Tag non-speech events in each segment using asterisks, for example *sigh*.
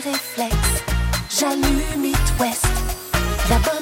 réflexe. J'allume It West. La bonne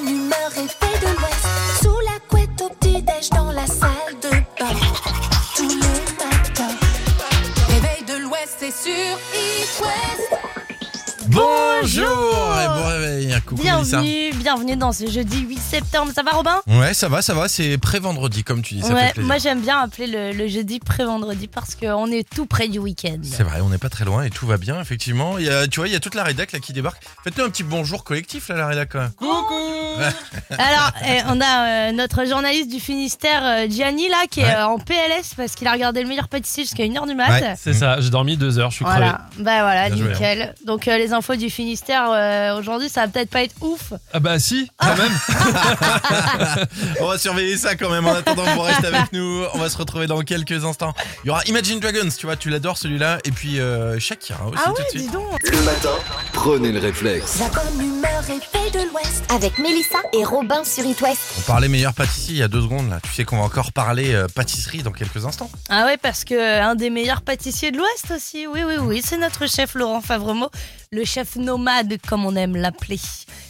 Mélissa. Bienvenue, bienvenue dans ce jeudi 8 septembre. Ça va Robin? Ouais, ça va, ça va. C'est pré-vendredi, comme tu dis. Ça Ouais, moi j'aime bien appeler le, le jeudi pré-vendredi parce qu'on est tout près du week-end. C'est vrai, on n'est pas très loin et tout va bien, effectivement. Il y a, tu vois, il y a toute la rédac là qui débarque. Faites-nous un petit bonjour collectif là, la rédac. Coucou *laughs* Alors, eh, on a euh, notre journaliste du Finistère, euh, Gianni, là, qui est Ouais. euh, en PLS parce qu'il a regardé le meilleur pâtissier jusqu'à 1h du mat. Ouais. C'est ça, j'ai dormi deux heures, je suis crevé. Voilà, bah voilà, Bien joué, nickel. Donc euh, les infos du Finistère euh, aujourd'hui, ça va peut-être pas être ouf. Ah bah si, quand même. *laughs* On va surveiller ça quand même. En attendant, vous restez avec nous. On va se retrouver dans quelques instants. Il y aura Imagine Dragons, tu vois, tu l'adores celui-là. Et puis euh, Shakira aussi Ah tout de suite. dis donc. Le matin, prenez le réflexe. La bonne humeur est faite de l'Ouest. avec Mélissa et Robin sur It West. On parlait meilleur pâtissier il y a deux secondes là. Tu sais qu'on va encore parler euh, pâtisserie dans quelques instants. Ah ouais, parce que euh, un des meilleurs pâtissiers de l'Ouest aussi. Oui, oui, oui, c'est notre chef Laurent Favremo, le chef nomade comme on aime l'appeler.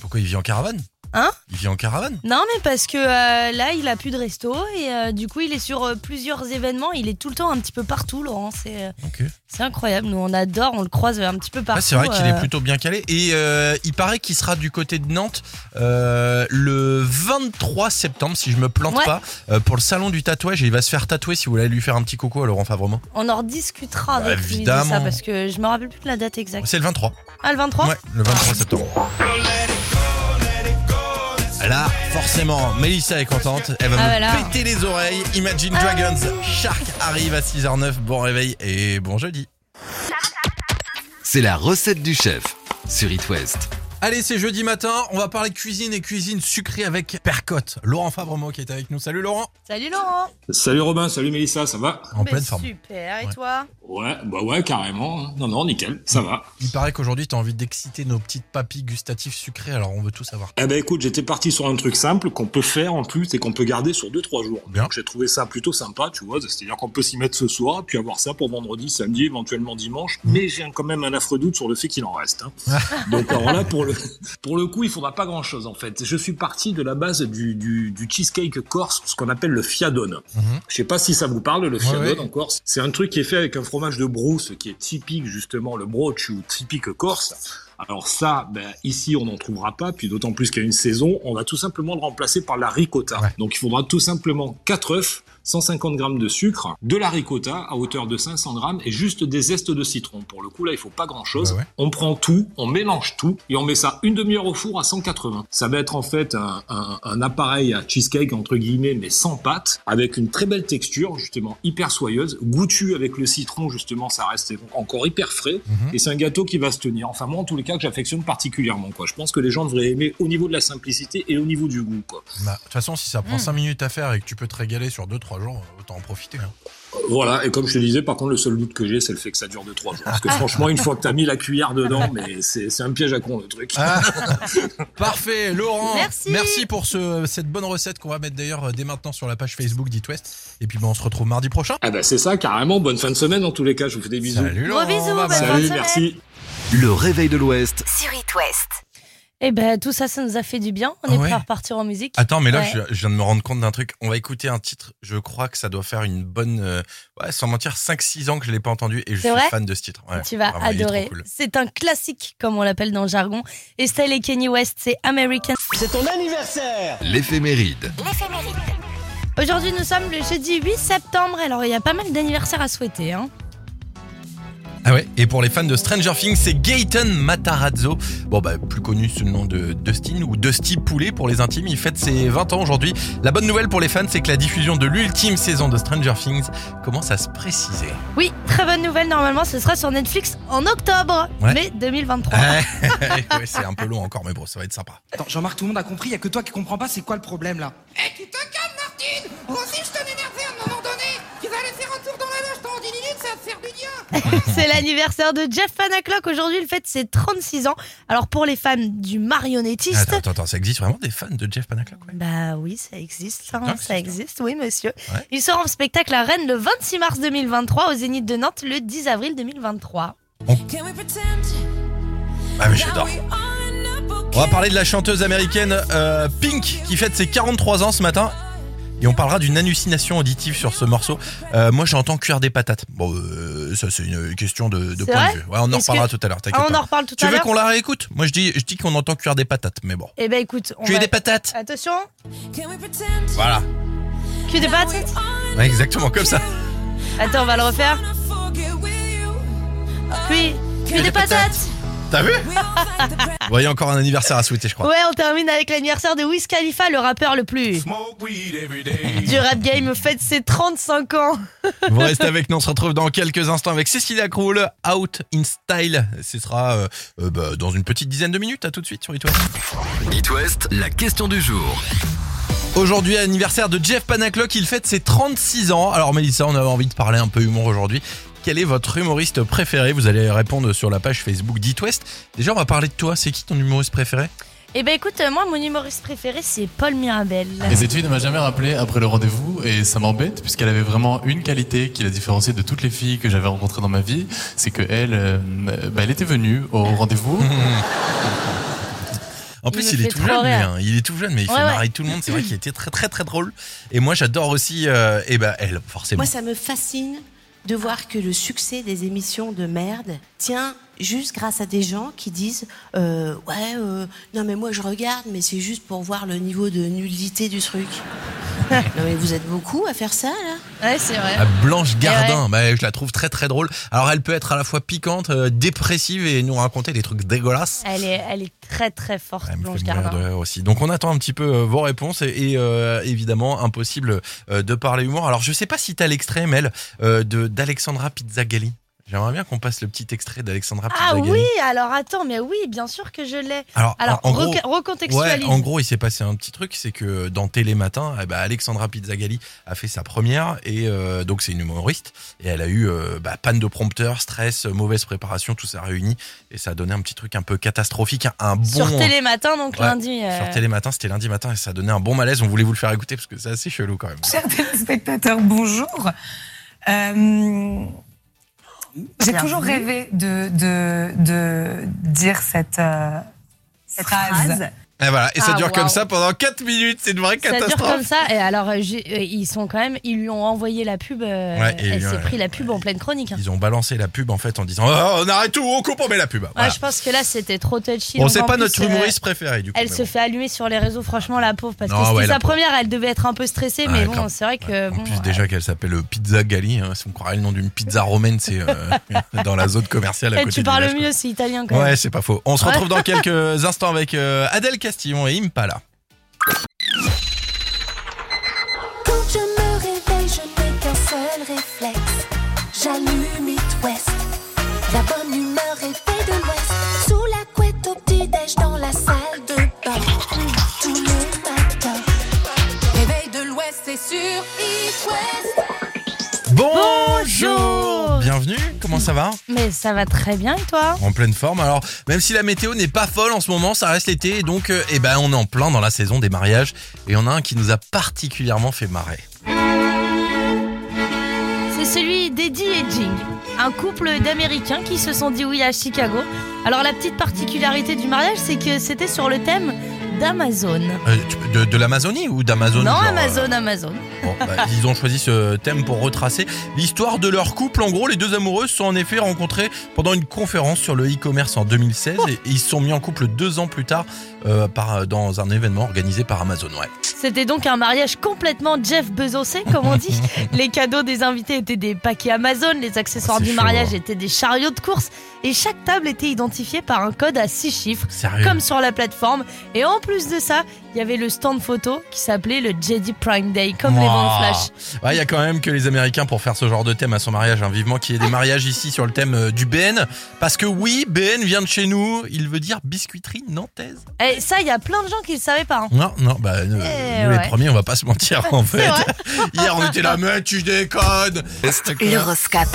Pourquoi il vit en caravane? Hein Il vit en caravane Non, mais parce que euh, là, il a plus de resto et euh, du coup, il est sur euh, plusieurs événements. Il est tout le temps un petit peu partout, Laurent. C'est Ok. c'est incroyable. Nous, on adore, on le croise un petit peu partout. Ah, c'est vrai qu'il est plutôt bien calé. Et euh, il paraît qu'il sera du côté de Nantes euh, le 23 septembre, si je me plante Ouais. pas, euh, pour le salon du tatouage. Et il va se faire tatouer si vous voulez lui faire un petit coucou à Laurent Favrement. On en rediscutera Bah, avec lui de évidemment. ça parce que je me rappelle plus de la date exacte. C'est le 23. Ah, le 23 Ouais, le 23 septembre. Là, forcément, Mélissa est contente. Elle va Ah, me voilà. péter les oreilles. Imagine Ah. Dragons, Shark arrive à 6h09. Bon réveil et bon jeudi. C'est la recette du chef sur It West. Allez, c'est jeudi matin. On va parler cuisine et cuisine sucrée avec Percotte. Laurent Favrement qui est avec nous. Salut Laurent. Salut Laurent Salut Robin, salut Mélissa, ça va? En Mais pleine forme. Super, et Ouais. toi? Ouais, bah ouais, carrément. hein. Non, non, nickel, ça va. Il paraît qu'aujourd'hui, tu as envie d'exciter nos petites papilles gustatives sucrées, alors on veut tout savoir. Eh ben écoute, j'étais parti sur un truc simple qu'on peut faire en plus et qu'on peut garder sur 2-3 jours. Bien. Donc j'ai trouvé ça plutôt sympa, tu vois. C'est-à-dire qu'on peut s'y mettre ce soir, puis avoir ça pour vendredi, samedi, éventuellement dimanche. Mais j'ai quand même un affreux doute sur le fait qu'il en reste. hein. *laughs* Donc alors là, pour le, pour le coup, il faudra pas grand-chose en fait. Je suis parti de la base du, du, du cheesecake corse, ce qu'on appelle le fiadone. Mhm. Je sais pas si ça vous parle, le fiadone ouais. en Corse. C'est un truc qui est fait avec un fromage de brousse qui est typique justement, le broch ou typique corse. Alors ça, ben, ici on n'en trouvera pas, puis d'autant plus qu'il y a une saison, on va tout simplement le remplacer par la ricotta. Ouais. Donc il faudra tout simplement 4 œufs, 150 grammes de sucre, de la ricotta à hauteur de 500 grammes et juste des zestes de citron. Pour le coup là, il faut pas grand chose. Bah ouais. On prend tout, on mélange tout et on met ça une demi-heure au four à 180. Ça va être en fait un, un- un appareil à cheesecake entre guillemets mais sans pâte, avec une très belle texture justement hyper soyeuse, goûtu avec le citron justement, ça reste encore hyper frais Mhm. et c'est un gâteau qui va se tenir. Enfin moi en tous les cas que j'affectionne particulièrement quoi. Je pense que les gens devraient aimer au niveau de la simplicité et au niveau du goût quoi. Bah, De toute façon, si ça prend Mm. 5 minutes à faire et que tu peux te régaler sur 2-3 jours, autant en profiter. hein. Voilà, et comme je te disais, par contre, le seul doute que j'ai, c'est le fait que ça dure de trois jours. Parce que *laughs* franchement, une fois que t'as mis la cuillère dedans, mais c'est un piège à con, le truc. Ah, *laughs* parfait, Laurent. Merci. pour ce, cette bonne recette qu'on va mettre d'ailleurs euh, dès maintenant sur la page Facebook d'It West. Et puis, bah, on se retrouve mardi prochain. Ah bah c'est ça, carrément. Bonne fin de semaine, en tous les cas. Je vous fais des bisous. Salut Gros Laurent. bisous, Salut, semaine. merci. Le réveil de l'Ouest Sur It West. Eh ben, tout ça, ça nous a fait du bien. On est Ouais. prêt à repartir en musique. Attends, mais là, Ouais. je, je viens de me rendre compte d'un truc. On va écouter un titre. Je crois que ça doit faire une bonne. euh, ouais, sans mentir, 5-6 ans que je l'ai pas entendu et je C'est suis vrai fan de ce titre. Ouais, tu vas vraiment, il est trop adorer. cool. C'est un classique, comme on l'appelle dans le jargon. Estelle et Kenny West, c'est American. L'éphéméride. L'éphéméride. Aujourd'hui, nous sommes le jeudi 8 septembre. Alors, il y a pas mal d'anniversaires à souhaiter. Hein. Ah ouais, et pour les fans de Stranger Things, c'est Gaëtan Matarazzo. Bon, bah, plus connu sous le nom de Dustin ou Dusty Poulet pour les intimes. Il fête ses 20 ans aujourd'hui. La bonne nouvelle pour les fans, c'est que la diffusion de l'ultime saison de Stranger Things commence à se préciser. Oui, très bonne nouvelle. Normalement, ce sera sur Netflix en octobre, Ouais. mai 2023. Ouais, *laughs* ouais, c'est un peu long encore, mais bon, ça va être sympa. Attends, Jean-Marc, tout le monde a compris, il y a que toi qui comprends pas, c'est quoi le problème là Eh, tu te calmes, Martine Moi aussi, je t'en énervé à un moment donné Tu vas aller faire un tour dans *laughs* C'est l'anniversaire de Jeff Panaclock. Aujourd'hui, il fête ses 36 ans. Alors, pour les fans du marionnettiste. Attends, attends, attends, ça existe vraiment des fans de Jeff Panaclock ouais Bah oui, ça existe, hein, Ah, ça existe, oui monsieur. Ouais. Il sera en spectacle à Rennes le 26 mars 2023, au Zénith de Nantes le 10 avril 2023. Can we pretend Ah mais j'adore. On va parler de la chanteuse américaine euh, Pink qui fête ses 43 ans ce matin. Et on parlera d'une hallucination auditive sur ce morceau. Euh, moi j'entends cuire des patates. Bon, euh, ça c'est une question de, point de vue. Ouais, on en reparlera que- tout à l'heure. t'inquiète Ah, on pas. en reparle tout Tu à veux qu'on la réécoute Moi je dis, je dis qu'on entend cuire des patates, mais bon. Eh ben écoute, on Cuire va... des patates Attention, Voilà. cul des patates Ouais, exactement comme ça. Attends, on va le refaire. Puis, cul des patates T'as vu Vous voyez encore un anniversaire à souhaiter, je crois. Ouais, on termine avec l'anniversaire de Wiz Khalifa, le rappeur le plus *laughs* du rap game, fête ses 35 ans. *laughs* Vous restez avec nous, on se retrouve dans quelques instants avec Cécilia Krull, Out in Style. Ce sera euh, euh, bah, dans une petite dizaine de minutes. À tout de suite sur It West. It West, la question du jour. Aujourd'hui, anniversaire de Jeff Panaclock, il fête ses 36 ans. Alors Mélissa, on avait envie de parler un peu humour aujourd'hui. Quel est votre humoriste préféré Vous allez répondre sur la page Facebook d'It West. Déjà, on va parler de toi. C'est qui ton humoriste préféré Eh ben écoute, euh, moi, mon humoriste préféré, c'est Paul Mirabel. Et cette fille ne m'a jamais rappelé après le rendez-vous et ça m'embête puisqu'elle avait vraiment une qualité qui la différenciait de toutes les filles que j'avais rencontrées dans ma vie, c'est que elle, euh, bah, elle était venue au rendez-vous. *laughs* En plus, me il, est tout jeune, hein. il est tout jeune, mais il Ouais, fait ouais. marrer tout le monde. C'est vrai qu'il était très très très drôle. Et moi, j'adore aussi, euh, eh ben, elle, forcément. Moi, ça me fascine de voir que le succès des émissions de merde tient juste grâce à des gens qui disent euh, ouais euh, non mais moi je regarde mais c'est juste pour voir le niveau de nullité du truc. *laughs* non mais vous êtes beaucoup à faire ça là. Ouais, c'est vrai. Blanche Gardin, bah, je la trouve très très drôle. Alors elle peut être à la fois piquante, euh, dépressive et nous raconter des trucs dégueulasses. Elle est, elle est très très forte, Elle Blanche de Gardin. aussi. Donc on attend un petit peu euh, vos réponses et, et, euh, évidemment impossible euh, de parler humour. Alors je sais pas si t'as l'extrait Mel euh, de d'Alexandra Pizzagalli. J'aimerais bien qu'on passe le petit extrait d'Alexandra Ah oui, alors attends, mais oui, bien sûr que je l'ai. Alors, Alors, en, gros, recontextualise. Ouais, en gros, il s'est passé un petit truc, c'est que dans Télématin, eh ben, Alexandra Pizzagalli a fait sa première et euh, donc c'est une humoriste et elle a eu euh, bah, panne de prompteur, stress, mauvaise préparation, tout ça réuni et ça a donné un petit truc un peu catastrophique, un, un bon Sur Télématin, donc Ouais, lundi. euh, sur Télématin, c'était lundi matin et ça a donné un bon malaise. On voulait vous le faire écouter parce que c'est assez chelou quand même. Chers téléspectateurs, bonjour. Euh, J'ai toujours rêvé de, de, de dire cette, euh, phrase. Et voilà, et ça Ah, dure comme ça pendant 4 minutes, c'est une vraie Ça dure catastrophe. comme ça, et alors euh, euh, ils sont quand même, ils lui ont envoyé la pub, euh, Ouais, et elle s'est ouais, pris la pub en pleine chronique. hein. Ils ont balancé la pub en fait en disant oh, on arrête tout, on coupe, on met la pub. Ouais, Voilà. je pense que là c'était trop touchy. Bon, c'est en pas plus, notre euh, humoriste préféré du coup. Elle se bon. fait allumer sur les réseaux, franchement, la pauvre, parce Non, que c'était sa pauvre. première, elle devait être un peu stressée, mais bon, c'est vrai que. En bon, plus, déjà qu'elle s'appelle euh, Pizza Gali, hein, si on croirait le nom d'une pizza romaine, c'est *laughs* dans la zone commerciale à eh, côté tu parles mieux, c'est italien quand quoi. même. Ouais, c'est pas faux. On se retrouve dans *laughs* quelques instants avec Adèle Castillon et Impala. Quand je me réveille, je n'ai qu'un seul réflexe. J'allume It West. La bonne humeur est faite de l'Ouest. Sous la couette au petit-déj dans la salle de bain. Tous les matins. Réveil de l'Ouest, c'est sur East West. Bonjour Bienvenue, comment ça va Mais ça va très bien, et toi En pleine forme. Alors, même si la météo n'est pas folle en ce moment, ça reste l'été. Et donc, euh, eh ben, on est en plein dans la saison des mariages. Et on a un qui nous a particulièrement fait marrer. C'est celui d'Eddie et Jing, un couple d'Américains qui se sont dit oui à Chicago. Alors la petite particularité du mariage, c'est que c'était sur le thème d'Amazon. Euh, de, de l'Amazonie ou d'Amazon Non, genre, euh, Amazon, Amazon. Bon, bah, *laughs* ils ont choisi ce thème pour retracer l'histoire de leur couple. En gros, les deux amoureux se sont en effet rencontrés pendant une conférence sur le e-commerce en 2016 et, et ils se sont mis en couple deux ans plus tard euh, par, dans un événement organisé par Amazon. Ouais. C'était donc un mariage complètement Jeff Bezosé, comme on dit. *laughs* les cadeaux des invités étaient des paquets Amazon, les accessoires Ah, du chaud, mariage hein. étaient des chariots de course et chaque table était identifiée par un code à six chiffres, Sérieux comme sur la plateforme. Et en plus de ça, il y avait le stand photo qui s'appelait le JD Prime Day, comme les ventes flash. Ouais, Il y a quand même que les Américains pour faire ce genre de thème à son mariage. hein. Vivement qu'il y ait des *laughs* mariages ici sur le thème euh, du BN. Parce que oui, BN vient de chez nous. Il veut dire biscuiterie nantaise. Et ça, il y a plein de gens qui le savaient pas. hein. Non, non, bah, euh, nous les premiers, on va pas se mentir en fait. *laughs* Hier, on était là, mais tu déconnes. L'horoscope.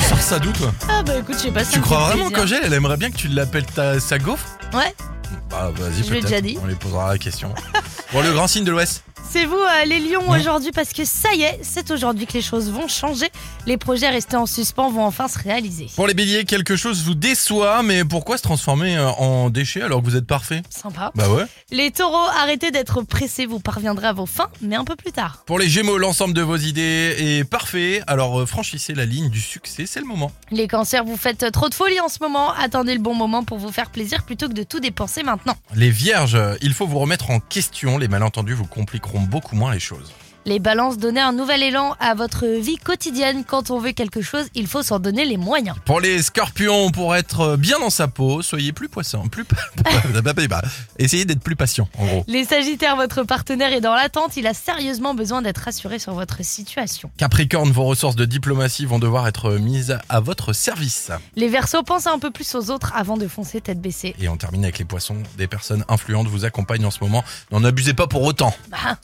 Tu sors ça d'où, toi Ah bah écoute, je sais pas si Tu crois vraiment qu'Angèle, elle aimerait bien que tu l'appelles ta, sa gaufre Ouais. Bah, vas-y, Je l'ai peut-être. déjà dit. On lui posera la question. *laughs* bon, le grand signe de l'Ouest C'est vous euh, les lions aujourd'hui parce que ça y est, c'est aujourd'hui que les choses vont changer. Les projets restés en suspens vont enfin se réaliser. Pour les béliers, quelque chose vous déçoit, mais pourquoi se transformer euh, en déchet alors que vous êtes parfait? Sympa. Bah ouais. Les taureaux, arrêtez d'être pressés, vous parviendrez à vos fins, mais un peu plus tard. Pour les gémeaux, l'ensemble de vos idées est parfait, alors euh, franchissez la ligne du succès, c'est le moment. Les cancers, vous faites trop de folie en ce moment. Attendez le bon moment pour vous faire plaisir plutôt que de tout dépenser maintenant. Les vierges, il faut vous remettre en question, les malentendus vous compliqueront beaucoup moins les choses. Les balances, donnez un nouvel élan à votre vie quotidienne. Quand on veut quelque chose, il faut s'en donner les moyens. Pour les scorpions, pour être bien dans sa peau, soyez plus poisson, plus essayez d'être plus patient en gros. Les sagittaires, votre partenaire est dans l'attente, il a sérieusement besoin d'être rassuré sur votre situation. Capricorne, vos ressources de diplomatie vont devoir être mises à votre service. Les versos, pensez un peu plus aux autres avant de foncer tête baissée. Et on termine avec les poissons, des personnes influentes vous accompagnent en ce moment, n'en abusez pas pour autant. Bah.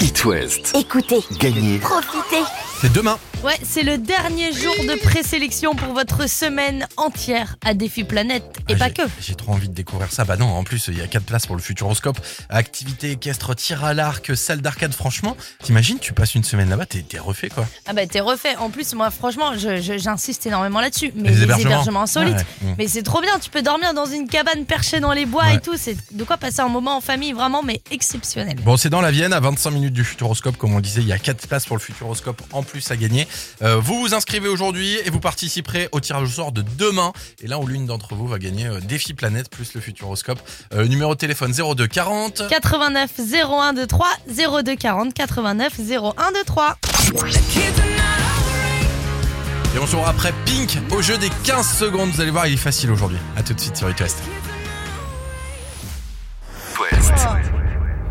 It West. Écoutez, Gagnez. profitez. C'est demain. Ouais, c'est le dernier jour de présélection pour votre semaine entière à Défi Planète et Ah, pas que. J'ai trop envie de découvrir ça. Bah non, en plus, il y a 4 places pour le Futuroscope. Activité équestre, tir à l'arc, salle d'arcade. Franchement, t'imagines, tu passes une semaine là-bas, t'es t'es refait quoi. Ah bah t'es refait. En plus, moi franchement, je- je- j'insiste énormément là-dessus. Mais Les les, hébergements. hébergements, insolites. Ouais. Mais c'est trop bien. Tu peux dormir dans une cabane perchée dans les bois Ouais. et tout. C'est de quoi passer un moment en famille vraiment, mais exceptionnel. Bon, c'est dans la Vienne, à 25 minutes du Futuroscope. Comme on disait, il y a 4 places pour le Futuroscope en plus à gagner. Euh, vous vous inscrivez aujourd'hui et vous participerez au tirage au sort de demain. Et là où l'une d'entre vous va gagner euh, Défi Planète plus le Futuroscope. Euh, numéro de téléphone 02 40. 89 01 23 02 40 89 01 23. Et on se revoit après Pink au jeu des 15 secondes. Vous allez voir, il est facile aujourd'hui. À tout de suite sur It West.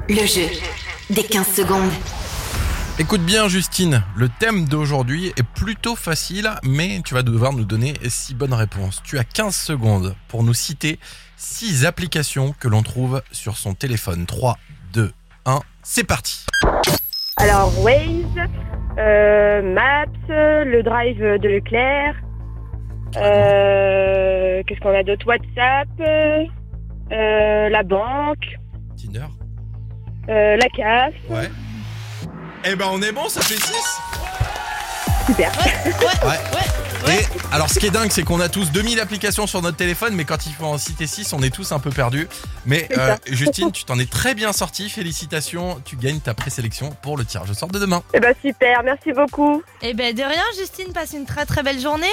Le jeu des 15 secondes. Écoute bien Justine, le thème d'aujourd'hui est plutôt facile, mais tu vas devoir nous donner 6 bonnes réponses. Tu as 15 secondes pour nous citer 6 applications que l'on trouve sur son téléphone. 3, 2, 1, c'est parti Alors, Waze, euh, Maps, le drive de Leclerc, euh, qu'est-ce qu'on a d'autre? WhatsApp, euh, la banque, Tinder la CAF. Ouais. Eh ben on est bon, ça fait 6 Super. Ouais. Et alors ce qui est dingue, c'est qu'on a tous 2000 applications sur notre téléphone, mais quand il faut en citer 6, on est tous un peu perdus. Mais euh. Justine, tu t'en es très bien sorti. Félicitations, tu gagnes ta présélection pour le tirage au sort de demain. Eh ben super, merci beaucoup. Eh ben de rien, Justine, passe une très très belle journée.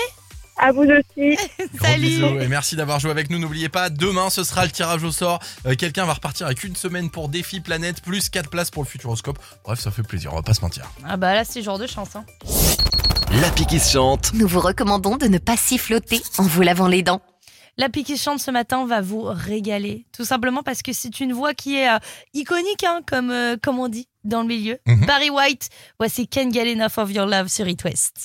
À vous aussi. *laughs* Salut. bisous et merci d'avoir joué avec nous. N'oubliez pas, demain ce sera le tirage au sort. Euh, Quelqu'un va repartir avec une semaine pour Défi Planète, plus 4 places pour le Futuroscope. Bref, ça fait plaisir, on va pas se mentir. Ah bah là, c'est genre de chance. Hein. L'appli qui se chante. Nous vous recommandons de ne pas siffloter en vous lavant les dents. La qui chante ce matin va vous régaler. Tout simplement parce que c'est une voix qui est euh, iconique, hein, comme, euh, comme on dit dans le milieu. Mhm. Barry White, voici Can't Get Enough of Your Love sur It West.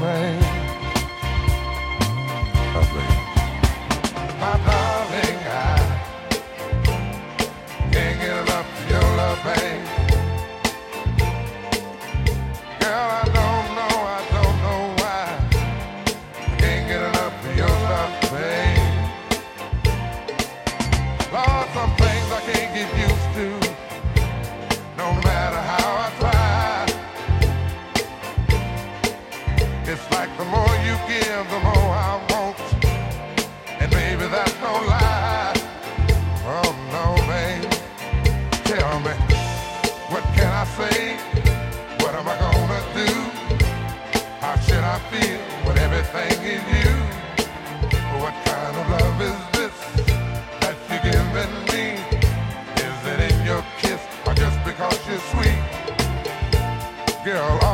Oh, oh babe. Oh, babe. My darling, I can't get enough of your love, Girl,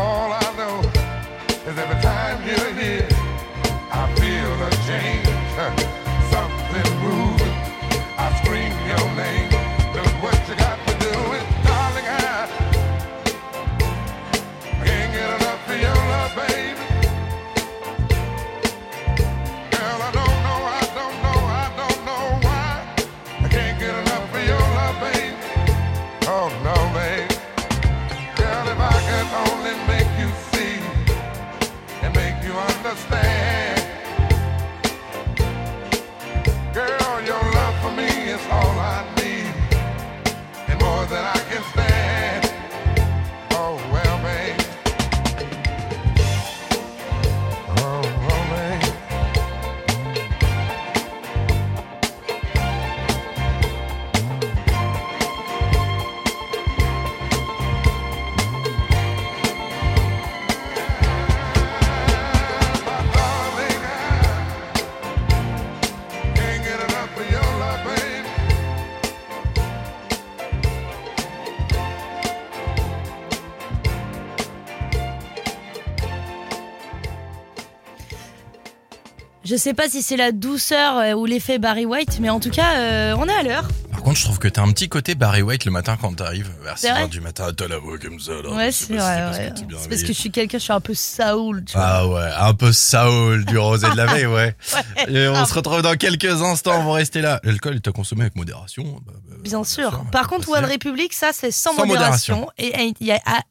Je sais pas si c'est la douceur euh, ou l'effet Barry White, mais en tout cas, euh, on est à l'heure. Par contre, je trouve que t'as un petit côté Barry White le matin quand t'arrives vers C'est vrai 6h du matin. T'as la voix comme ça, là. Ouais, c'est si vrai. ouais. C'est parce que je suis quelqu'un, je suis un peu Saoul, tu vois. Ah ouais, un peu Saul du rosé de la veille, ouais. *laughs* Ouais, Et on grave. se retrouve dans quelques instants, on va rester là. L'alcool est à consommer avec modération. bah, bah, Bien sûr. sûr, Par contre, One Republic, ça, c'est sans, Sans modération. modération. Et il y a, ah,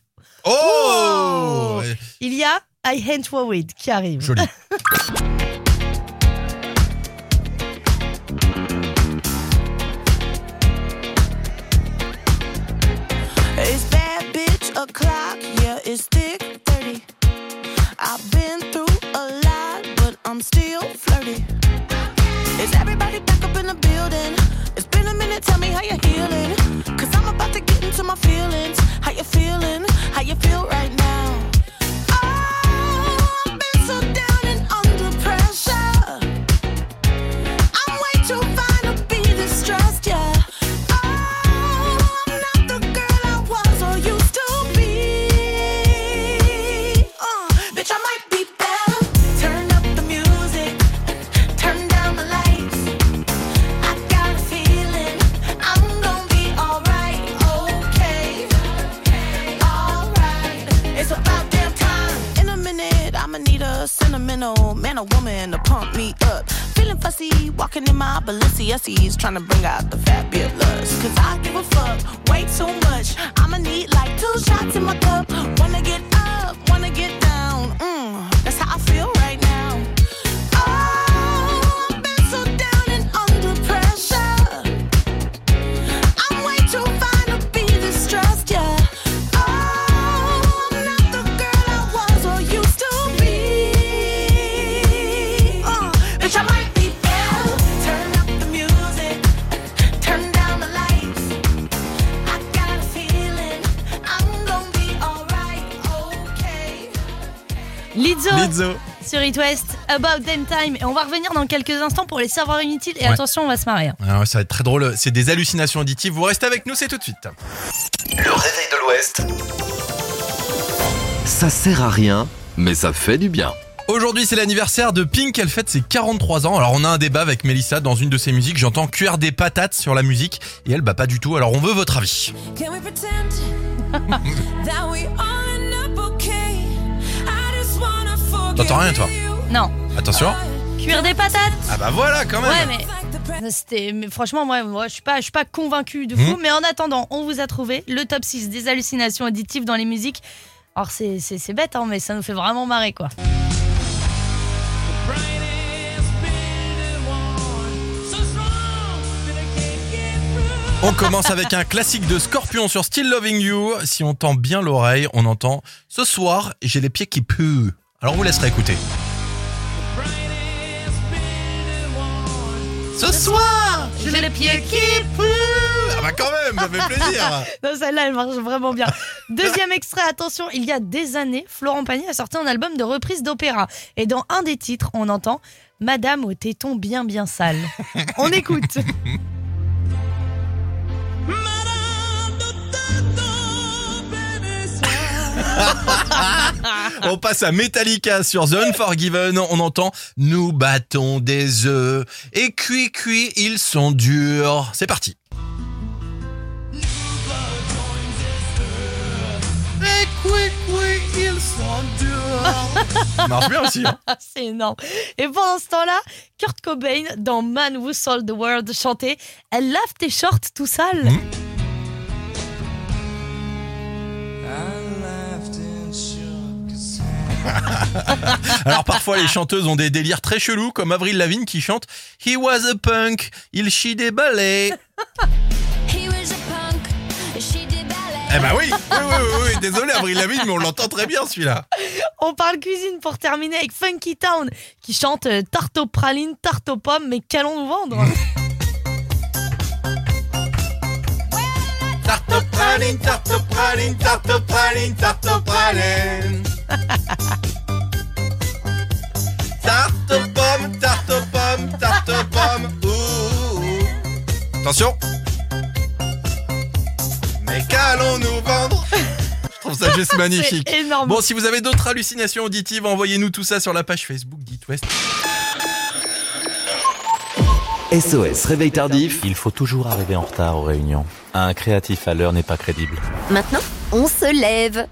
Oh, il y a I Hate Wawid qui arrive. Joli. *laughs* it's thick 30. I've been through a lot, but I'm still flirty. Is everybody back up in the building? It's been a minute, tell me how you're healing. Cause I'm about to get into my feelings. How you feeling? How you feel right now? My Balenciennes, trying to bring out the fabulous. Cause I West, About Them Time. Et on va revenir dans quelques instants pour les savoirs inutiles. Et Ouais. attention, on va se marier. Ah ouais, ça va être très drôle. C'est des hallucinations auditives. Vous restez avec nous, c'est tout de suite. Le réveil de l'Ouest. Ça sert à rien, mais ça fait du bien. Aujourd'hui, c'est l'anniversaire de Pink. Elle fête ses 43 ans. Alors, on a un débat avec Mélissa dans une de ses musiques. J'entends cuire des patates sur la musique. Et elle, bah, pas du tout. Alors, on veut votre avis. Can we pretend that we all end up okay? I just wanna forget T'entends rien, toi Non. Attention. Cuire des patates Ah bah voilà, quand même. Ouais, mais. C'était, mais franchement, moi, moi, je suis pas, je suis pas convaincue de fou. Mhm. Mais en attendant, on vous a trouvé le top 6 des hallucinations auditives dans les musiques. Alors, c'est, c'est, c'est bête, hein, mais ça nous fait vraiment marrer, quoi. On commence avec un classique de Scorpion sur Still Loving You. Si on tend bien l'oreille, on entend Ce soir, j'ai les pieds qui puent. Alors, on vous laisserez écouter. Ce soir, j'ai les pieds qui puent. Ah bah quand même, ça fait plaisir. *laughs* Non, celle-là, elle marche vraiment bien. Deuxième extrait, attention, il y a des années, Florent Pagny a sorti un album de reprise d'opéra. Et dans un des titres, on entend Madame au téton bien bien sale. On écoute. *laughs* *laughs* On passe à Metallica sur The Unforgiven. On entend Nous battons des œufs. Et cuit, cuit, ils sont durs. C'est parti. Et cuit, cuit, ils sont durs. Ça *laughs* marche bien aussi. hein. *laughs* C'est énorme. Et pendant ce temps-là, Kurt Cobain, dans Man Who Sold the World, chantait Elle lave tes shorts tout sale. *laughs* Alors parfois les chanteuses ont des délires très chelous comme Avril Lavigne qui chante He was a punk, il chie des balais. He was a punk, she did ballet. Eh ben oui, oui, oui, oui, oui. désolé Avril Lavigne mais on l'entend très bien celui-là. On parle cuisine pour terminer avec Funky Town qui chante euh, tarte aux pralines, tarte aux pommes, mais qu'allons-nous vendre? Tarte aux pralines, tarte aux pralines, tarte aux pralines, tarte aux pralines. Tarte aux pommes, tarte aux pommes, tarte aux pommes. Ouh, ouh. Attention. Mais qu'allons-nous vendre? Je trouve ça juste *laughs* magnifique. Énorme. Bon, si vous avez d'autres hallucinations auditives, envoyez-nous tout ça sur la page Facebook d'It West. SOS Réveil Tardif. Il faut toujours arriver en retard aux réunions. Un créatif à l'heure n'est pas crédible. Maintenant, on se lève.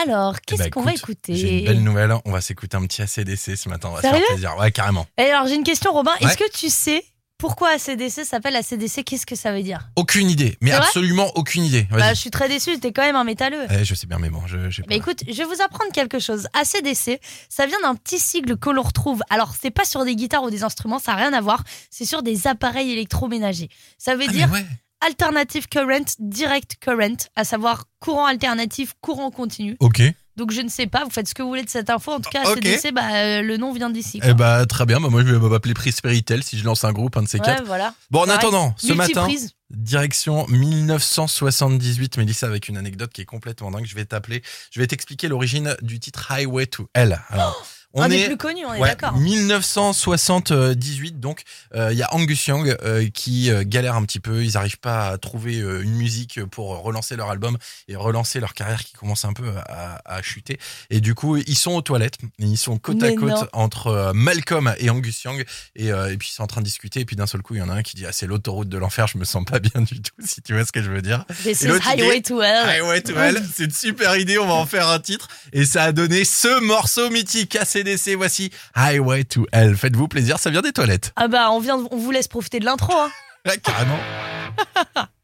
Alors, qu'est-ce Bah, qu'on va écoute, écouter J'ai une belle nouvelle. On va s'écouter un petit ACDC ce matin. On va se Sérieux? faire plaisir. Ouais, carrément. Et alors, j'ai une question, Robin. Ouais. Est-ce que tu sais pourquoi ACDC s'appelle ACDC Qu'est-ce que ça veut dire? Aucune idée. Mais absolument aucune idée. bah. Je suis très déçue, t'es quand même un métalleux. Eh, je sais bien, mais bon, je j'ai pas. Mais écoute, je vais vous apprendre quelque chose. ACDC, ça vient d'un petit sigle que l'on retrouve. Alors, c'est pas sur des guitares ou des instruments, ça n'a rien à voir. C'est sur des appareils électroménagers. Ça veut Ah, dire ouais. Alternative Current, Direct Current, à savoir courant alternatif, courant continu. Ok. Donc, je ne sais pas, vous faites ce que vous voulez de cette info. En tout cas, Ok. ACDC, bah, euh, le nom vient d'ici. Eh bah, très bien. Bah, moi, je vais m'appeler Prisperitel si je lance un groupe, un de ces Ouais, quatre. voilà. Bon, en attendant, ce matin, direction 1978, Mélissa, avec une anecdote qui est complètement dingue. Je vais t'appeler, je vais t'expliquer l'origine du titre Highway to Hell. Alors, Un des plus connus, on est d'accord. 1978, donc euh, il y a Angus Young euh, qui euh, galère un petit peu. Ils n'arrivent pas à trouver une musique pour relancer leur album et relancer leur carrière qui commence un peu à, à chuter. Et du coup, ils sont aux toilettes. Et ils sont côte à côte non. entre Malcolm et Angus Young. Et, et puis ils sont en train de discuter. Et puis d'un seul coup, il y en a un qui dit Ah, c'est l'autoroute de l'enfer. Je me sens pas bien du tout. *laughs* Si tu vois ce que je veux dire. This is dit, Highway to Hell. Highway to Hell, c'est une super idée, on va en faire un titre. Et ça a donné ce morceau mythique ACDC. Voici Highway to Hell. Faites-vous plaisir, ça vient des toilettes. Ah bah, on, vient, on vous laisse profiter de l'intro. Hein. *laughs* Carrément. *laughs*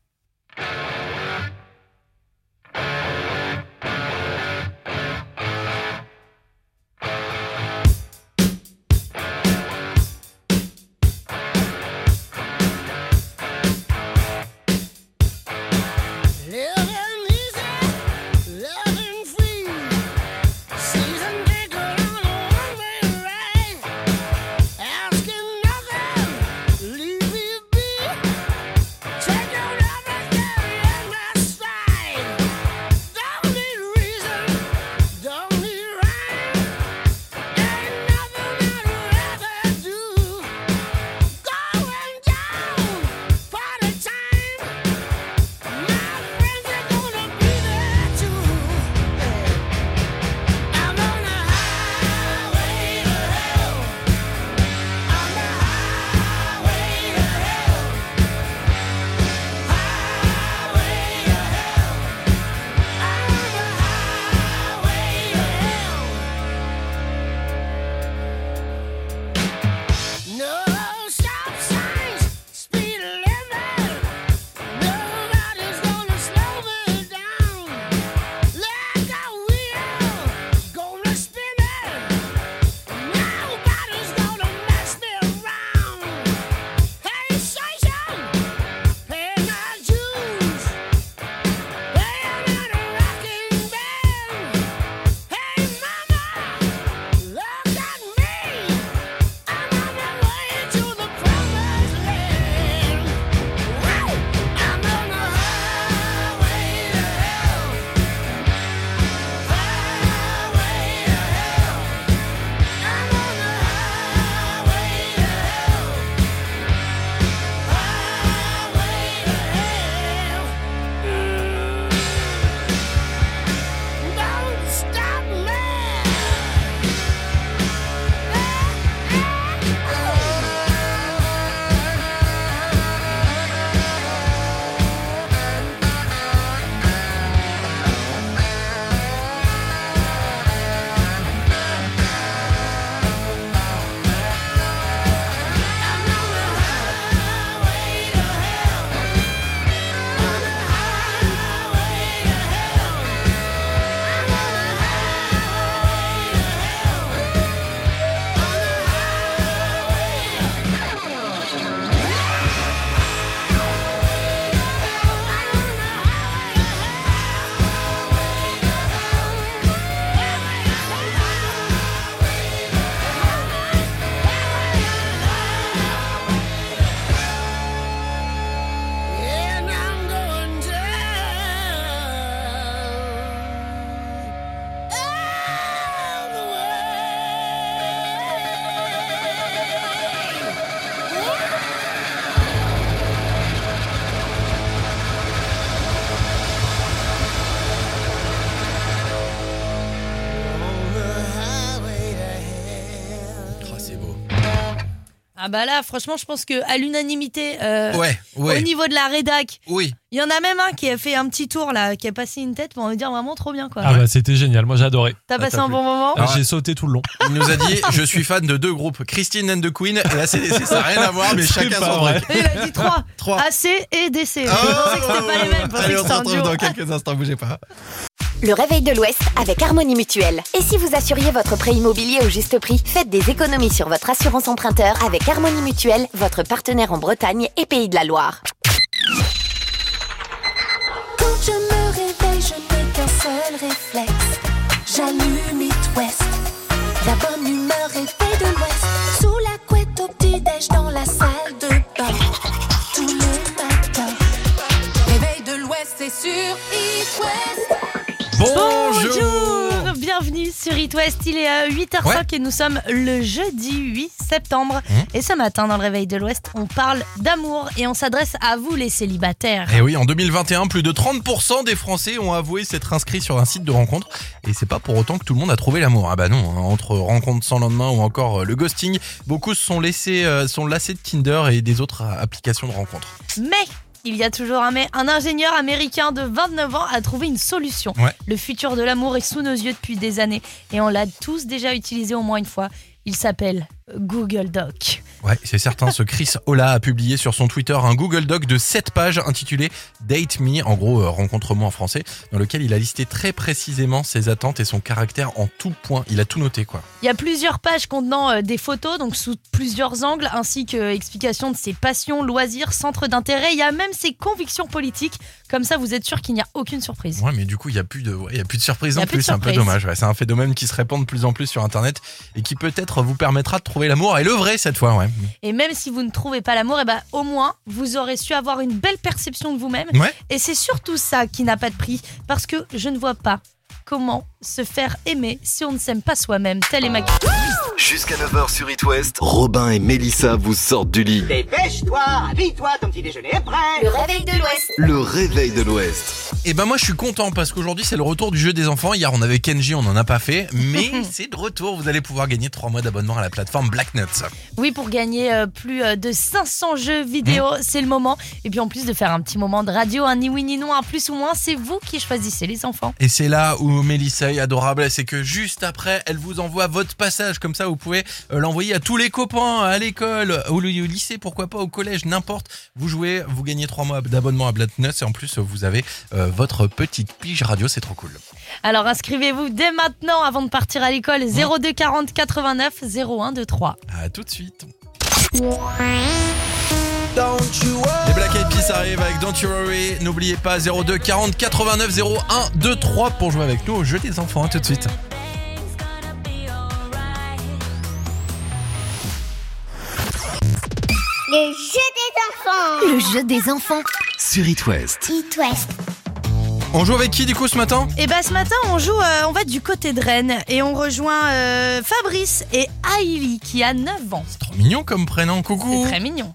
Ah bah là, franchement, je pense que à l'unanimité, euh, Ouais, ouais. au niveau de la rédac, Oui. il y en a même un qui a fait un petit tour là, qui a passé une tête pour me dire vraiment trop bien quoi. Ah bah c'était génial, moi j'ai adoré. T'as passé un bon moment Ah, J'ai sauté tout le long. Il nous a dit je suis fan de deux groupes, Christine and the Queen et ACDC. Ça n'a rien à voir, mais chacun son vrai. Et il a dit 3. Trois. *laughs* AC et DC. Je pensais que c'était pas les mêmes. Je pensais Allez, que on se c'était un retrouve duo. dans quelques instants, bougez pas. Le réveil de l'Ouest avec Harmonie Mutuelle. Et si vous assuriez votre prêt immobilier au juste prix, faites des économies sur votre assurance emprunteur avec Harmonie Mutuelle, votre partenaire en Bretagne et Pays de la Loire. Quand je me réveille, je n'ai qu'un seul réflexe. J'allume It West. La bonne humeur est faite de l'Ouest. Sous la couette au petit-déj dans la salle de bain. Tous les matins. Réveil de l'Ouest, c'est sur It West. Bonjour Bienvenue sur It West, il est à 8h05 et nous sommes le jeudi 8 septembre. Et ce matin dans le Réveil de l'Ouest, on parle d'amour et on s'adresse à vous les célibataires. Et Eh oui, en 2021, plus de 30% des Français ont avoué s'être inscrits sur un site de rencontre. Et c'est pas pour autant que tout le monde a trouvé l'amour. Ah bah non, hein, entre rencontres sans lendemain ou encore euh, le ghosting, beaucoup se sont laissés, euh, sont lassés de Tinder et des autres applications de rencontres. Mais il y a toujours un mais. Un ingénieur américain de 29 ans a trouvé une solution. Ouais. Le futur de l'amour est sous nos yeux depuis des années et on l'a tous déjà utilisé au moins une fois. Il s'appelle Google Doc. Ouais, c'est certain, ce Chris Ola a publié sur son Twitter un Google Doc de 7 pages intitulé Date Me, en gros, euh, rencontre-moi en français, dans lequel il a listé très précisément ses attentes et son caractère en tout point. Il a tout noté, quoi. Il y a plusieurs pages contenant euh, des photos, donc sous plusieurs angles, ainsi que euh, explication de ses passions, loisirs, centres d'intérêt. Il y a même ses convictions politiques. Comme ça, vous êtes sûr qu'il n'y a aucune surprise. Ouais, mais du coup, il y a plus de, ouais, il y a plus de a non plus plus. C'est un peu dommage. ouais. C'est un phénomène qui se répand de plus en plus sur Internet et qui peut-être vous permettra de trouver l'amour et le vrai cette fois, ouais. Et même si vous ne trouvez pas l'amour, eh ben, au moins, vous aurez su avoir une belle perception de vous-même. Ouais. Et c'est surtout ça qui n'a pas de prix, parce que je ne vois pas comment se faire aimer si on ne s'aime pas soi-même. Telle est ma Jusqu'à 9h sur It West, Robin et Mélissa vous sortent du lit. Dépêche-toi, habille-toi, ton petit déjeuner est prêt. Le réveil de l'Ouest. Le réveil de l'Ouest. Et ben moi je suis content parce qu'aujourd'hui c'est le retour du jeu des enfants. Hier on avait Kenji, on n'en a pas fait, mais *laughs* c'est de retour. Vous allez pouvoir gagner 3 mois d'abonnement à la plateforme Black Nuts. Oui, pour gagner euh, plus euh, de 500 jeux vidéo, c'est le moment. Et puis en plus de faire un petit moment de radio, un ni oui ni non, un plus ou moins, c'est vous qui choisissez les enfants. Et c'est là où Mélissa adorable, c'est que juste après, elle vous envoie votre passage, comme ça vous pouvez euh, l'envoyer à tous les copains, à l'école, au, ly- au lycée, pourquoi pas, au collège, n'importe. Vous jouez, vous gagnez 3 mois d'abonnement à Black Nuts et en plus vous avez euh, votre petite pige radio, c'est trop cool. Alors inscrivez-vous dès maintenant avant de partir à l'école 02 40 89 01 23. À tout de suite. Les Black Eyed Peas arrivent avec Don't You Worry. N'oubliez pas 02 40 89 01 23 pour jouer avec nous au jeu des enfants. Tout de suite. Le jeu des enfants. Le jeu des enfants. Sur It West. It West. On joue avec qui du coup ce matin? Et bah ce matin on joue, euh, on va du côté de Rennes et on rejoint euh, Fabrice et Aïli qui a 9 ans. Trop mignon comme prénom, coucou. C'est très mignon.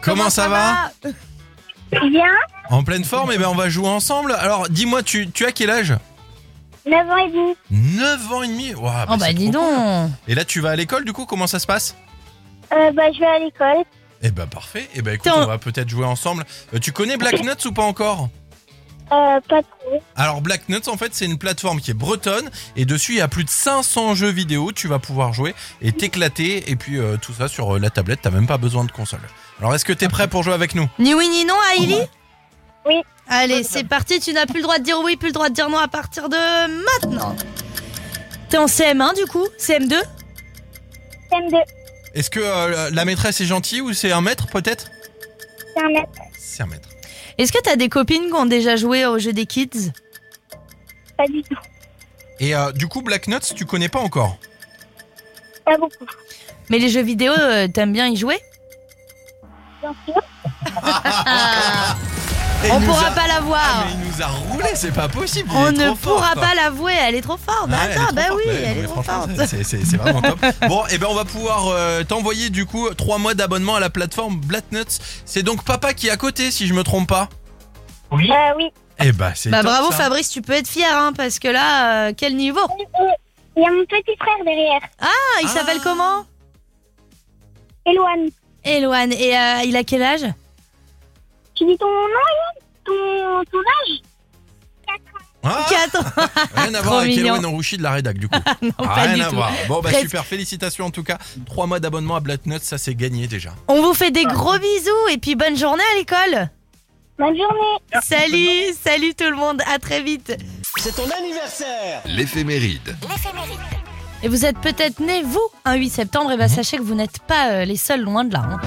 Comment, ça, va, Bien, En pleine forme Et ben on va jouer ensemble. Alors dis-moi, tu, tu as quel âge 9 ans et demi. 9 ans et demi Ouah, Oh bah c'est dis trop cool. donc. Et là tu vas à l'école du coup, comment ça se passe Euh, bah, je vais à l'école. Eh ben parfait. Eh ben écoute, on va peut-être jouer ensemble. Euh, tu connais Black Nuts ou pas encore Euh, pas trop. Alors Black Nuts en fait c'est une plateforme qui est bretonne et dessus il y a plus de 500 jeux vidéo, tu vas pouvoir jouer et t'éclater et puis euh, tout ça sur euh, la tablette, t'as même pas besoin de console. Alors est-ce que t'es prêt pour jouer avec nous? Ni oui ni non Aïli Oui. Allez c'est parti, tu n'as plus le droit de dire oui, plus le droit de dire non à partir de maintenant. T'es en CM1 du coup? CM2 CM2. Est-ce que euh, la maîtresse est gentille ou c'est un maître peut-être? C'est un mètre. C'est un maître. Est-ce que t'as des copines qui ont déjà joué au jeu des kids? Pas du tout. Et euh, du coup Black Nuts tu connais pas encore? Pas beaucoup. Mais les jeux vidéo, euh, t'aimes bien y jouer? Bien sûr. *laughs* Et On pourra a- pas la voir. Ah, mais il nous a roulé, c'est pas possible. il On ne fort, pourra pas l'avouer, elle est trop forte. Bah est attends, trop bah forte, oui, elle est trop forte. c'est- vraiment top. *laughs* Bon, et ben on va pouvoir euh, t'envoyer du coup 3 mois d'abonnement à la plateforme Black Nuts. C'est donc papa qui est à côté si je me trompe pas. Oui. Euh, oui. Eh bah c'est Bah top, bravo ça. Fabrice, tu peux être fier, hein, parce que là, euh, quel niveau Il y a mon petit frère derrière. Ah, il s'appelle comment? Eloane. Eloane. Et euh, il a quel âge? Tu dis ton nom, ton, ton âge? Ah 4 ans. *laughs* Rien à Trop voir avec mignon. Eloane Rouchy de la rédac du coup. *laughs* pas Rien du à tout. voir. Bon bah Presque. super, félicitations en tout cas. Trois mois d'abonnement à Blatnut, ça c'est gagné déjà. On vous fait des gros bisous et puis bonne journée à l'école. Bonne journée. Salut, salut tout le monde, à très vite. C'est ton anniversaire L'éphéméride. Et vous êtes peut-être né, vous, un 8 septembre, et bah sachez que vous n'êtes pas euh, les seuls loin de là. hein.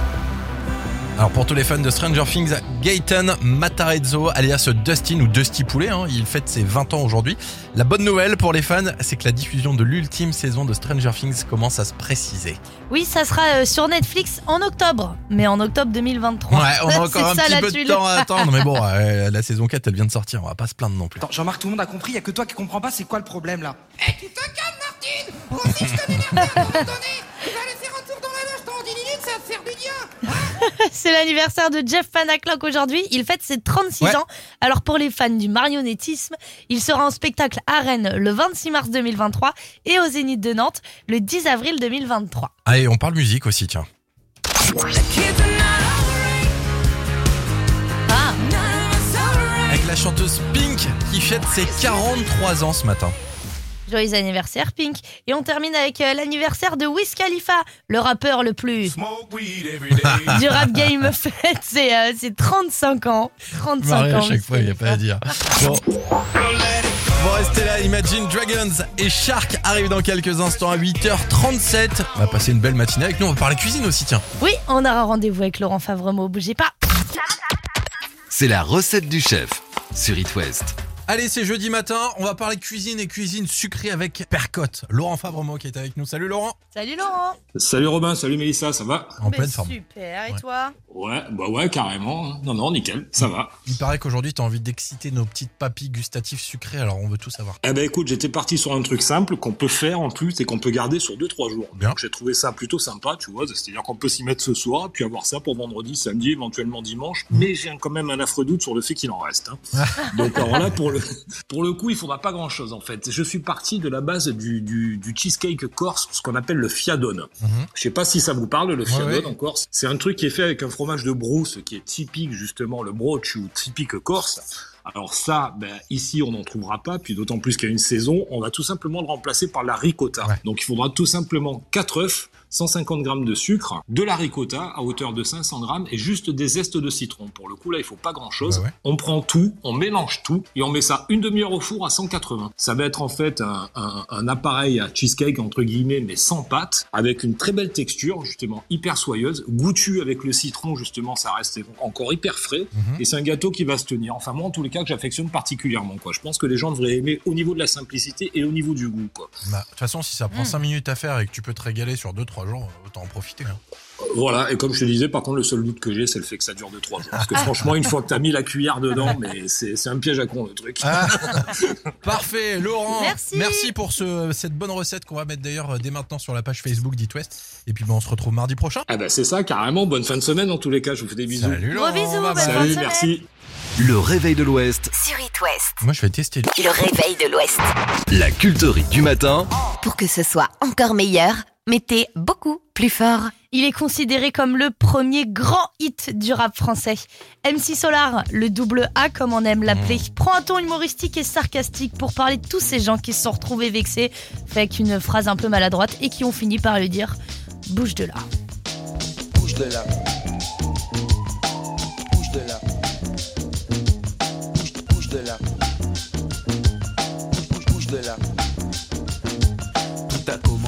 Alors pour tous les fans de Stranger Things, Gaëtan Matarezzo, alias Dustin ou Dusty Poulet, hein, il fête ses 20 ans aujourd'hui. La bonne nouvelle pour les fans, c'est que la diffusion de l'ultime saison de Stranger Things commence à se préciser. Oui, ça sera euh, sur Netflix en octobre, mais en octobre 2023. Ouais, on a *laughs* encore C'est un ça, petit peu de temps à attendre, mais bon, *laughs* euh, la saison 4 elle vient de sortir, on va pas se plaindre non plus. Attends, Jean-Marc, tout le monde a compris, il y a que toi qui comprends pas c'est quoi le problème là. Eh, tu te calmes, Martine Aussi, je te m'énerve à un moment donné Tu vas laisser un tour dans la loge pendant 10 minutes, ça va te faire du bien *laughs* C'est l'anniversaire de Jeff Panaclock aujourd'hui. Il fête ses 36 Ouais. ans. Alors pour les fans du marionnettisme, il sera en spectacle à Rennes le 26 mars 2023 et au Zénith de Nantes le 10 avril 2023. Allez, on parle musique aussi, tiens. Ah, Avec la chanteuse Pink qui fête ses 43 ans ce matin. Joyeux anniversaire Pink. Et on termine avec euh, l'anniversaire de Wiz Khalifa, le rappeur le plus *laughs* du rap game *laughs* euh, ses 35 ans. 35 Marrer ans. à chaque Wiz fois, il n'y a Khalifa. pas à dire. Bon. Bon, restez là, Imagine Dragons et Shark arrivent dans quelques instants à 8h37. On va passer une belle matinée avec nous, on va parler cuisine aussi, tiens. Oui, on aura rendez-vous avec Laurent Favremo. Bougez pas. C'est la recette du chef sur It West. Allez, c'est jeudi matin, on va parler cuisine et cuisine sucrée avec Percotte. Laurent Favremo qui est avec nous. Salut Laurent Salut Laurent. Salut Robin, salut Mélissa, ça va? En Mais pleine forme. Super. Et toi? Ouais, bah ouais, carrément. Non, non, nickel, ça va. Il paraît qu'aujourd'hui, tu as envie d'exciter nos petites papilles gustatives sucrées, alors on veut tout savoir. Eh ben écoute, j'étais parti sur un truc simple qu'on peut faire en plus et qu'on peut garder sur 2-3 jours. Bien. Donc j'ai trouvé ça plutôt sympa, tu vois. C'est-à-dire qu'on peut s'y mettre ce soir, puis avoir ça pour vendredi, samedi, éventuellement dimanche. Mais j'ai quand même un affreux doute sur le fait qu'il en reste. hein. *laughs* Donc alors là, pour le, pour le coup, il faudra pas grand-chose en fait. Je suis parti de la base du, du, du cheesecake corse, ce qu'on appelle le fiadone. Je sais pas si ça vous parle, le fiadone ouais. en Corse. C'est un truc qui est fait avec un fromage de brousse qui est typique justement, le broch ou typique corse. Alors ça, ben, ici, on n'en trouvera pas, puis d'autant plus qu'il y a une saison, on va tout simplement le remplacer par la ricotta. Donc il faudra tout simplement 4 œufs, 150 grammes de sucre, de la ricotta à hauteur de 500 grammes et juste des zestes de citron. Pour le coup, là, il faut pas grand-chose. On prend tout, on mélange tout et on met ça une demi-heure au four à 180. Ça va être en fait un, un- un appareil à cheesecake, entre guillemets, mais sans pâte, avec une très belle texture, justement, hyper soyeuse, goûtu avec le citron, justement, ça reste encore hyper frais. Et c'est un gâteau qui va se tenir. Enfin, moi, en tous les cas, que j'affectionne particulièrement, quoi. Je pense que les gens devraient aimer au niveau de la simplicité et au niveau du goût. Bah, De toute façon, si ça prend Mm. 5 minutes à faire et que tu peux te régaler sur 2-3 jours, autant en profiter. hein. Voilà, et comme je te disais, par contre, le seul doute que j'ai, c'est le fait que ça dure de trois jours. Parce que franchement, une fois que t'as mis la cuillère dedans, mais c'est c'est un piège à con, le truc. Ah. *laughs* Parfait, Laurent. Merci. pour ce, cette bonne recette qu'on va mettre d'ailleurs euh, dès maintenant sur la page Facebook d'It West. Et puis bah, on se retrouve mardi prochain. Ah bah c'est ça, carrément. Bonne fin de semaine, en tous les cas. Je vous fais des bisous. Salut Gros bisous, bonne fin de Salut, merci. Le réveil de l'Ouest, Sur It West. Moi, je vais tester. Le réveil de l'Ouest. la culterie du matin Pour que ce soit encore meilleur, mettez beaucoup plus fort. Il est considéré comme le premier grand hit du rap français. MC Solar, le double A comme on aime l'appeler, prend un ton humoristique et sarcastique pour parler de tous ces gens qui se sont retrouvés vexés, fait avec une phrase un peu maladroite et qui ont fini par lui dire bouge de là. Bouge de là. Bouge de là. Bouge, bouge de là.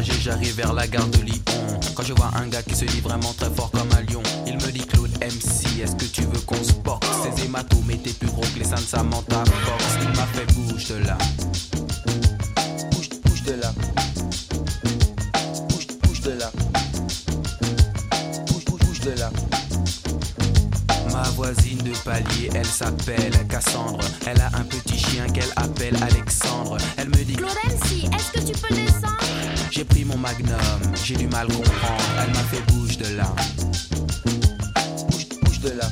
J'arrive vers la gare de Lyon. Quand je vois un gars qui se dit vraiment très fort comme un lion, il me dit Claude MC, est-ce que tu veux qu'on se boxe Ces hématomes étaient plus gros que les seins de Samantha Fox. Il m'a fait bouge de là. Bouge, bouge de là. Bouge, bouge de là. Bouge, bouge, de là. Ma voisine de palier, elle s'appelle Cassandre. Elle a un petit chien qu'elle appelle Alexandre. Elle me dit Claude MC, est-ce que tu peux descendre? J'ai pris mon magnum, j'ai du mal comprendre. Elle m'a fait bouge de là. Bouge, bouge de là.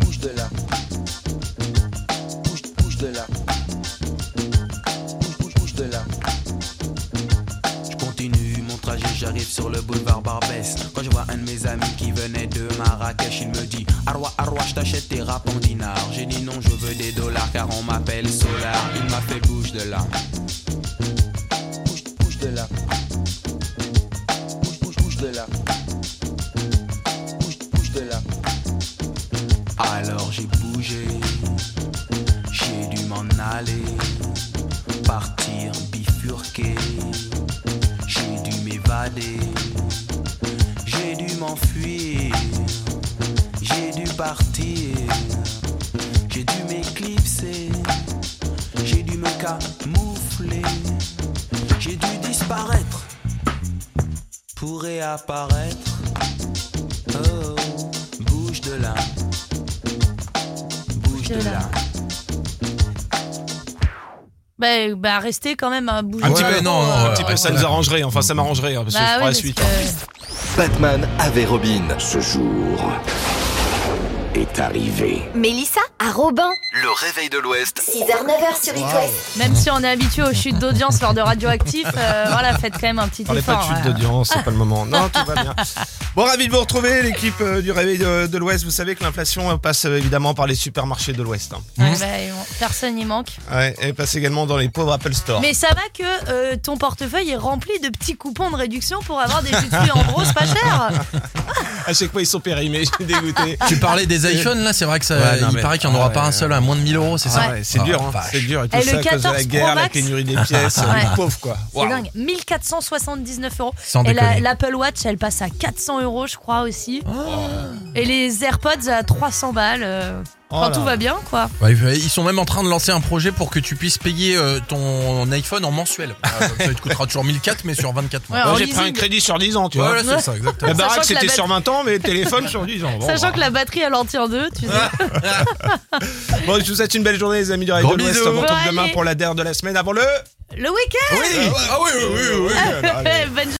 Bouge de là. Bouge, bouge de là. Bouge, bouge, bouge de là. Je continue mon trajet, j'arrive sur le boulevard Barbès. Quand je vois un de mes amis qui venait de Marrakech, il me dit Arwa, Arwa, je t'achète tes rap en dinars. J'ai dit non, je veux des dollars car on m'appelle Solar. Il m'a fait bouge de là. Bah, bah restez quand même à bouger. Un petit peu, non, Euh, un petit peu, ça nous arrangerait, enfin ça m'arrangerait, hein, parce que Bah je ferai la suite. Batman avait Robin. Ce jour est arrivé. Mélissa à Robin. Le réveil de l'Ouest. 6h, 9h sur It West. Même si on est habitué aux chutes d'audience lors de radioactif, euh, *laughs* voilà, faites quand même un petit Parlez pas effort. de chute ouais. d'audience, c'est pas le moment. Non, tout va bien. *laughs* Bon, ravi de vous retrouver, l'équipe euh, du Réveil de, de l'Ouest. Vous savez que l'inflation euh, passe euh, évidemment par les supermarchés de l'Ouest. hein. Ouais, bah, bon, personne n'y manque. Ouais, et passe également dans les pauvres Apple Store. Mais ça va que euh, ton portefeuille est rempli de petits coupons de réduction pour avoir des jus de fruits en rose pas cher. *laughs* À chaque fois, ils sont périmés, je suis dégoûté. Tu parlais des iPhones là, c'est vrai que ça, Ouais, non, il mais- paraît qu'il n'y en aura ah pas ouais, un seul à moins de 1000 euros, c'est Ah ça ouais, c'est dur, hein, c'est dur. Et tout Et ça le à cause de 14 la Pro guerre, la pénurie des pièces, *laughs* Ouais. les pauvres quoi. C'est dingue. 1479 euros. Sans Et la- l'Apple Watch, elle passe à 400 euros, je crois aussi. Oh. Et les AirPods à 300 balles. Oh quand là tout va bien, quoi. Ouais, ils sont même en train de lancer un projet pour que tu puisses payer euh, ton iPhone en mensuel. Euh, *laughs* ça te coûtera toujours 1004 mais sur 24 mois. Ouais, j'ai pris un crédit sur 10 ans, tu Ouais, vois. voilà, c'est ça, exactement. La baraque, Sachant que la c'était bat- sur 20 ans, mais le téléphone sur 10 ans. *laughs* Bon, Sachant bah. que la batterie, elle en tient deux, tu sais. *laughs* Bon, je vous souhaite une belle journée, les amis du Radio Gros de l'Ouest. bisous. On se retrouve demain pour la dernière de la semaine avant le. Le week-end Oui, ah oui, oui, oui. oui. Bonne